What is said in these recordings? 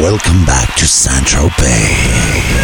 welcome back to Central Bay.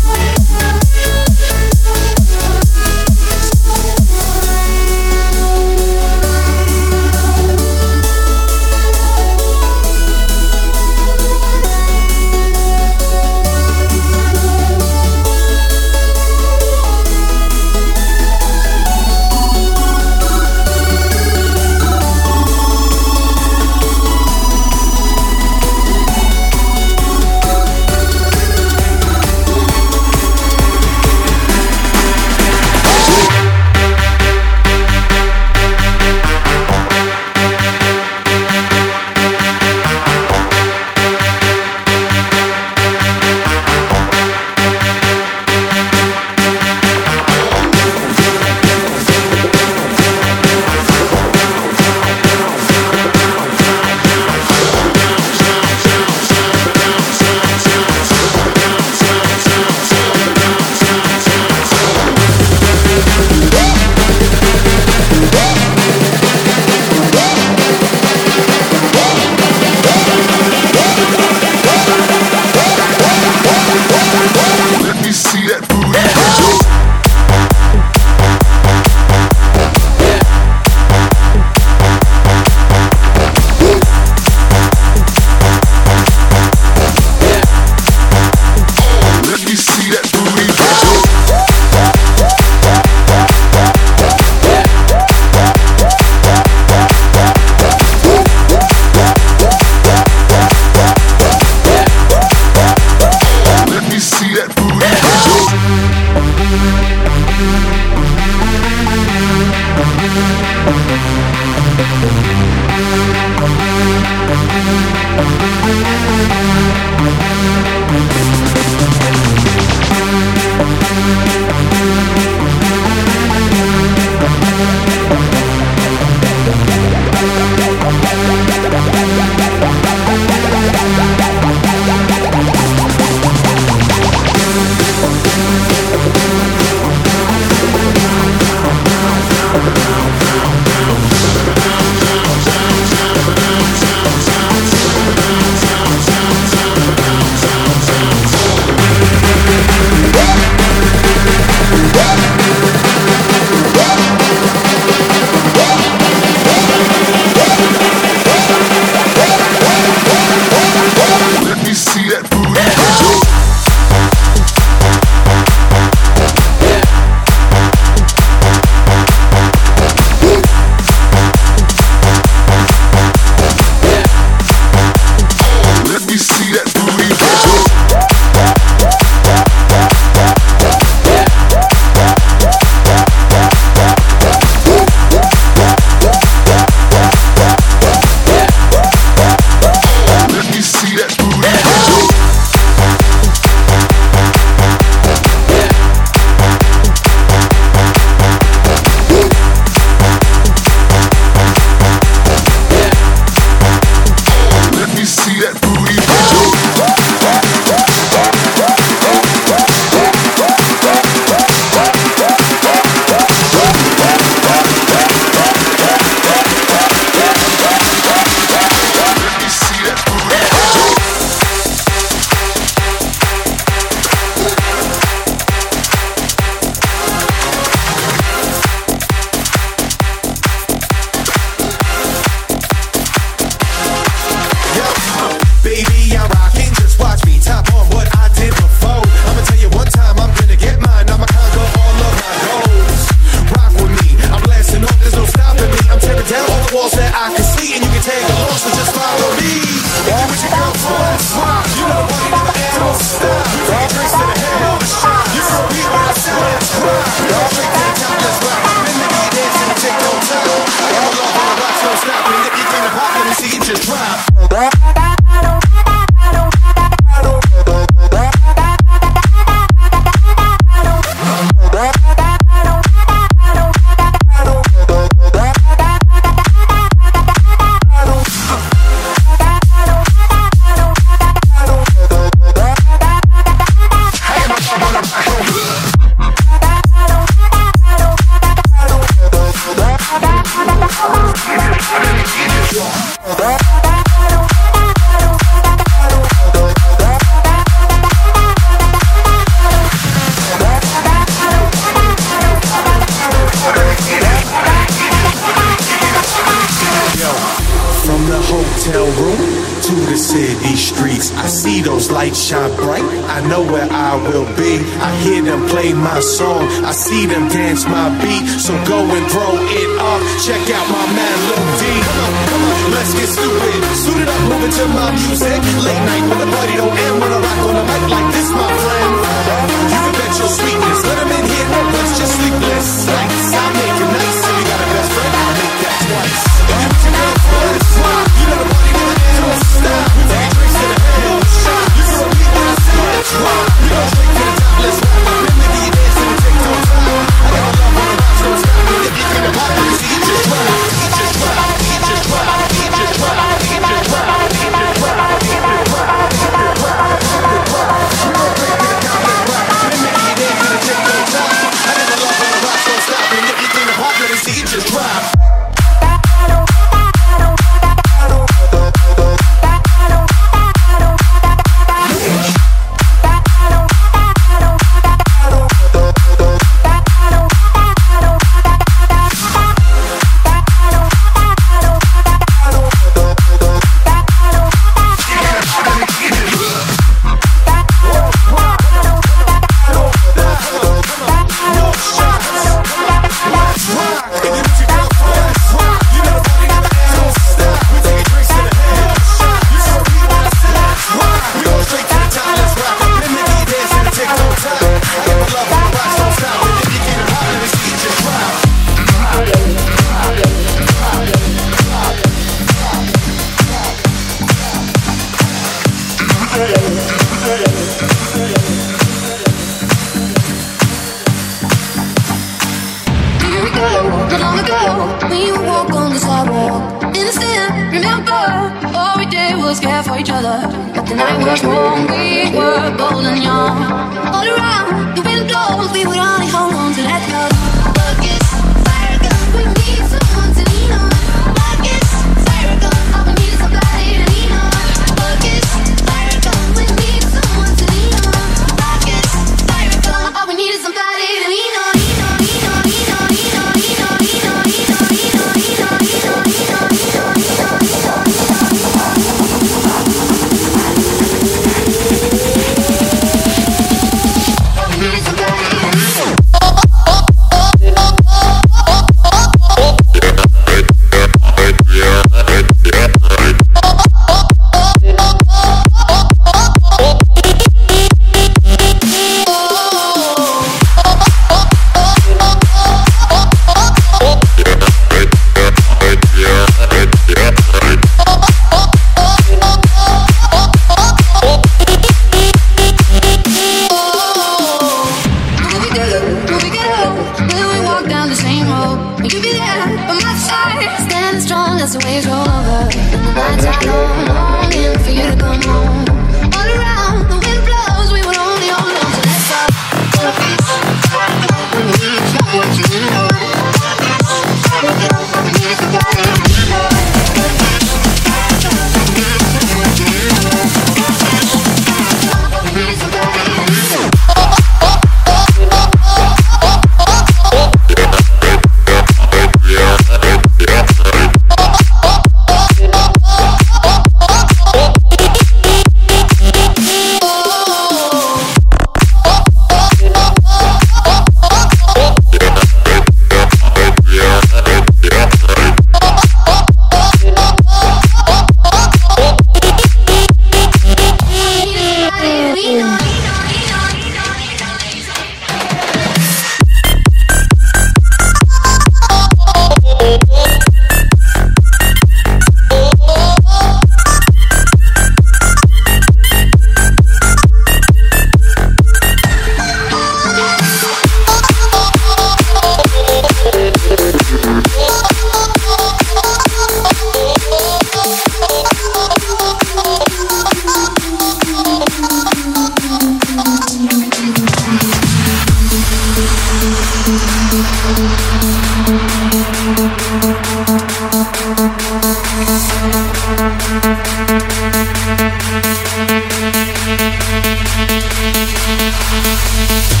Thank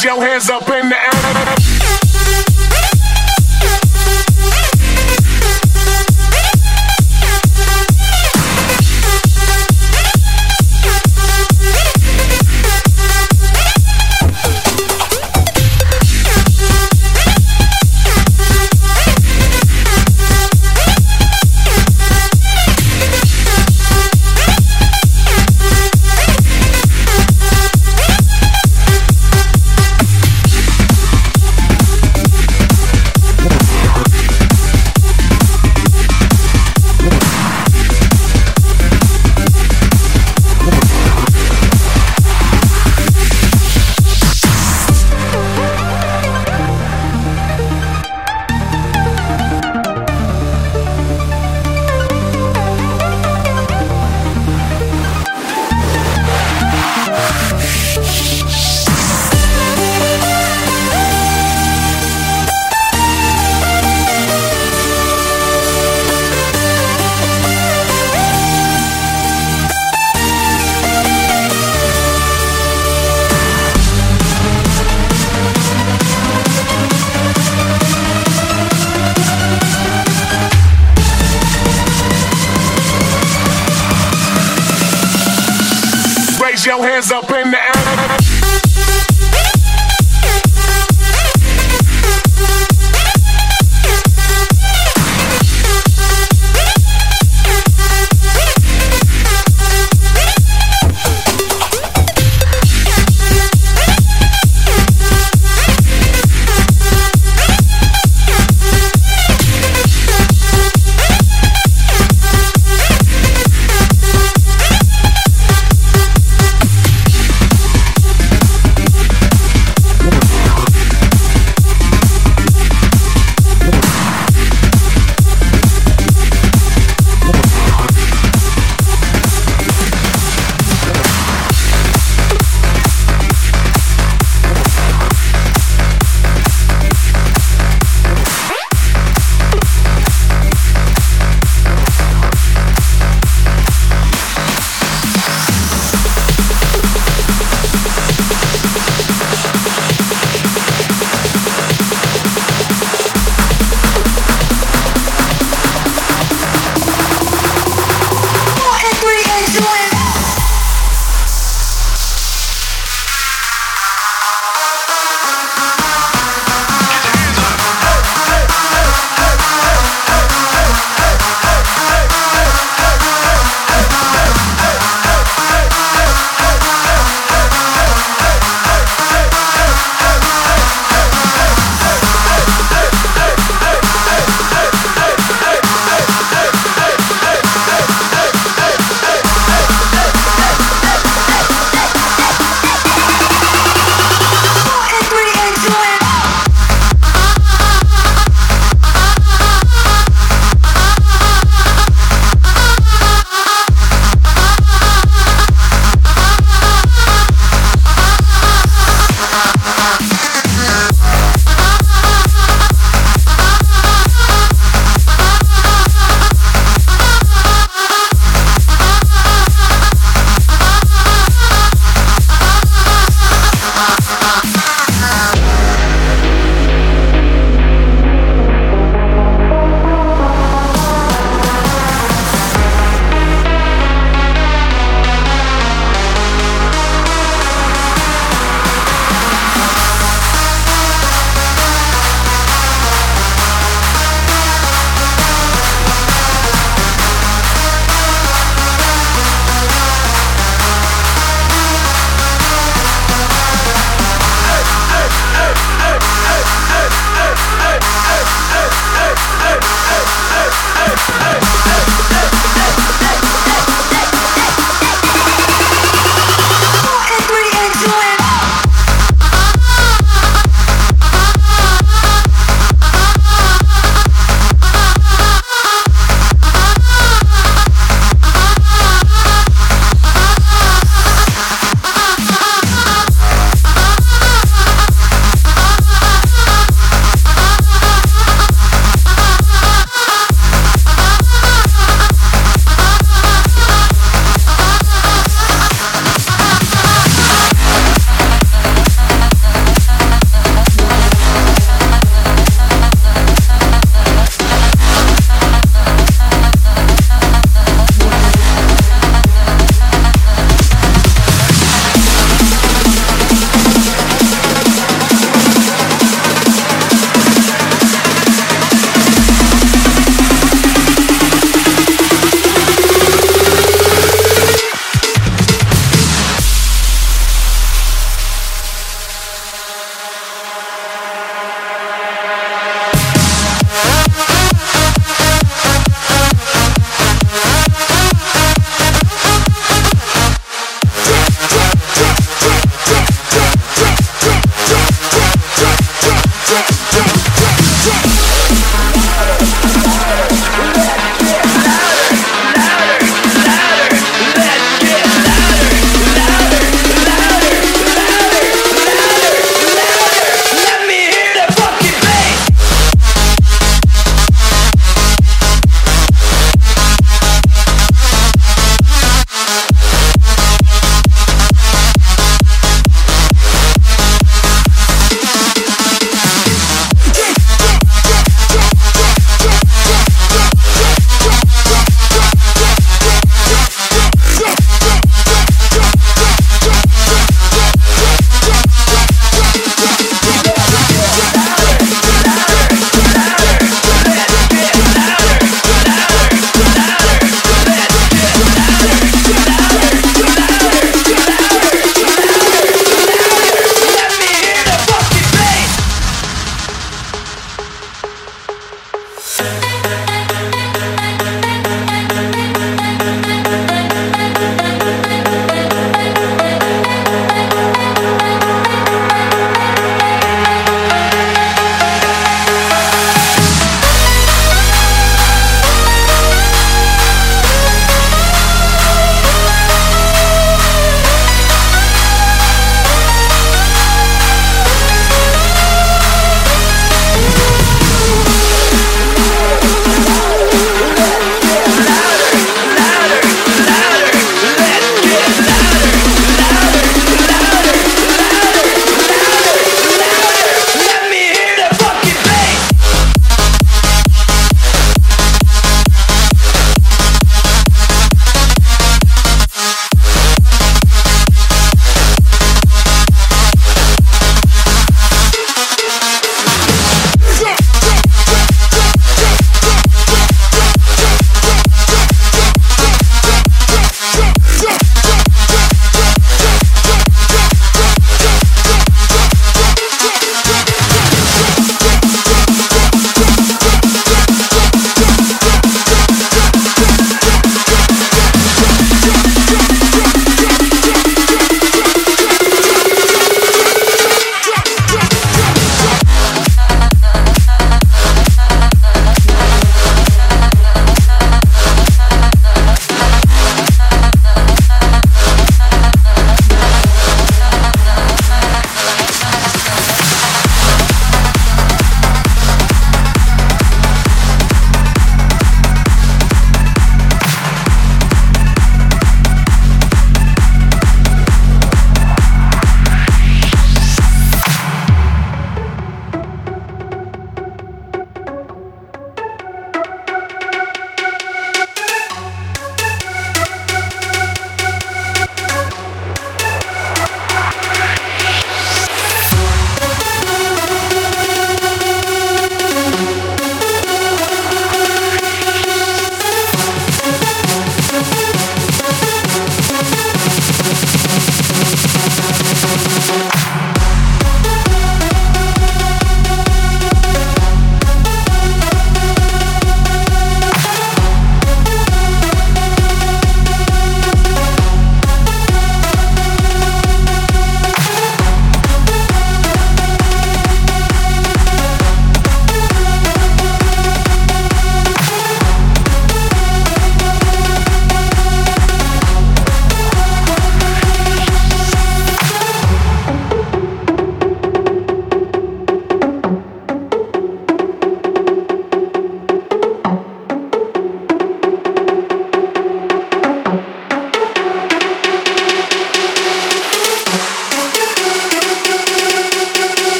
your hands up